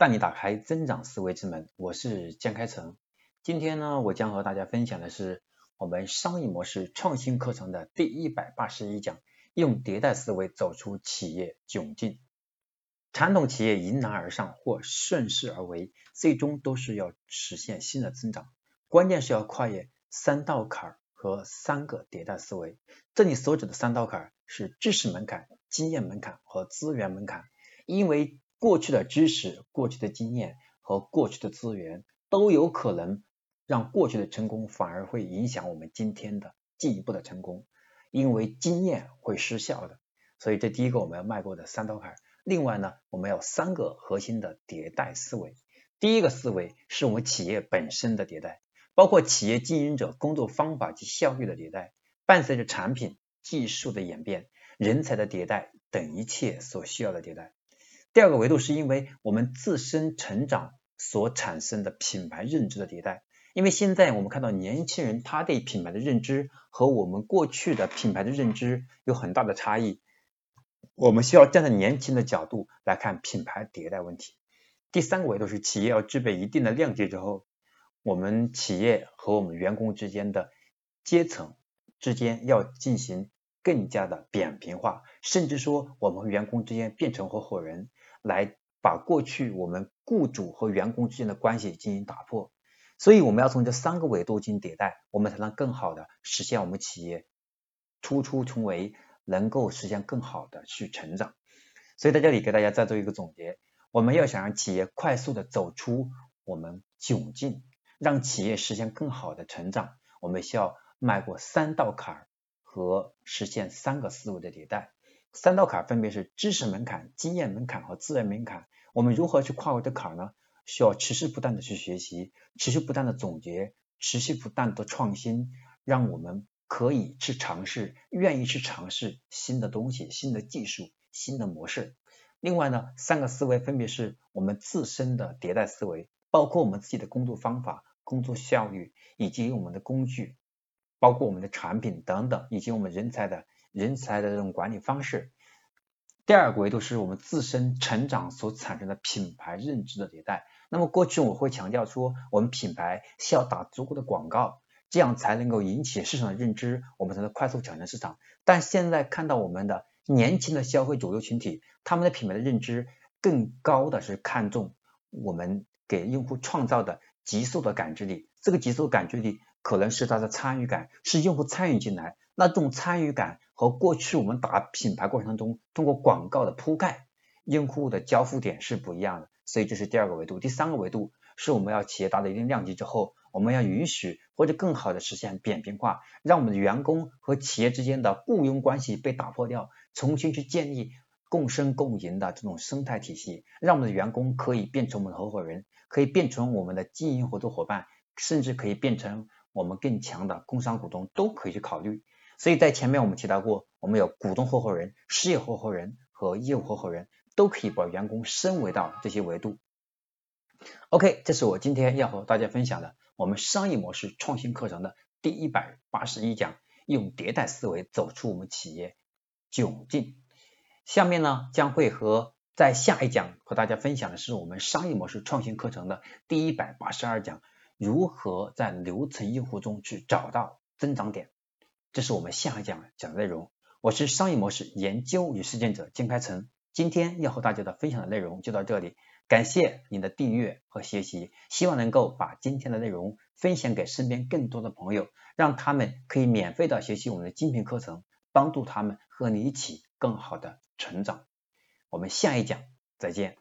带你打开增长思维之门，我是江开成。今天呢，我将和大家分享的是我们商业模式创新课程的第一百八十一讲，用迭代思维走出企业窘境。传统企业迎难而上或顺势而为，最终都是要实现新的增长，关键是要跨越三道坎儿和三个迭代思维。这里所指的三道坎儿是知识门槛、经验门槛和资源门槛，因为过去的知识、过去的经验和过去的资源都有可能让过去的成功反而会影响我们今天的进一步的成功，因为经验会失效的。所以这第一个我们要迈过的三道坎。另外呢，我们有三个核心的迭代思维。第一个思维是我们企业本身的迭代，包括企业经营者工作方法及效率的迭代，伴随着产品技术的演变、人才的迭代等一切所需要的迭代。第二个维度是因为我们自身成长所产生的品牌认知的迭代，因为现在我们看到年轻人他对品牌的认知和我们过去的品牌的认知有很大的差异，我们需要站在年轻的角度来看品牌迭代问题。第三个维度是企业要具备一定的量级之后，我们企业和我们员工之间的阶层之间要进行更加的扁平化，甚至说我们和员工之间变成合伙人。来把过去我们雇主和员工之间的关系进行打破，所以我们要从这三个维度进行迭代，我们才能更好的实现我们企业突出重围，能够实现更好的去成长。所以在这里给大家再做一个总结，我们要想让企业快速的走出我们窘境，让企业实现更好的成长，我们需要迈过三道坎儿和实现三个思维的迭代。三道坎分别是知识门槛、经验门槛和资源门槛。我们如何去跨过这坎呢？需要持续不断的去学习，持续不断的总结，持续不断的创新，让我们可以去尝试，愿意去尝试新的东西、新的技术、新的模式。另外呢，三个思维分别是我们自身的迭代思维，包括我们自己的工作方法、工作效率，以及我们的工具，包括我们的产品等等，以及我们人才的。人才的这种管理方式。第二个维度是我们自身成长所产生的品牌认知的迭代。那么过去我会强调说，我们品牌需要打足够的广告，这样才能够引起市场的认知，我们才能快速抢占市场。但现在看到我们的年轻的消费主流群体，他们的品牌的认知更高的是看重我们给用户创造的极速的感知力。这个极速感知力可能是他的参与感，是用户参与进来。那这种参与感和过去我们打品牌过程当中通过广告的铺盖，用户的交付点是不一样的，所以这是第二个维度。第三个维度是我们要企业达到一定量级之后，我们要允许或者更好的实现扁平化，让我们的员工和企业之间的雇佣关系被打破掉，重新去建立共生共赢的这种生态体系，让我们的员工可以变成我们的合伙人，可以变成我们的经营合作伙伴，甚至可以变成我们更强的工商股东，都可以去考虑。所以在前面我们提到过，我们有股东合伙人、事业合伙人和业务合伙人，都可以把员工升维到这些维度。OK，这是我今天要和大家分享的我们商业模式创新课程的第一百八十一讲，用迭代思维走出我们企业窘境。下面呢将会和在下一讲和大家分享的是我们商业模式创新课程的第一百八十二讲，如何在流程用户中去找到增长点。这是我们下一讲讲的内容。我是商业模式研究与实践者金开成，今天要和大家的分享的内容就到这里，感谢您的订阅和学习，希望能够把今天的内容分享给身边更多的朋友，让他们可以免费的学习我们的精品课程，帮助他们和你一起更好的成长。我们下一讲再见。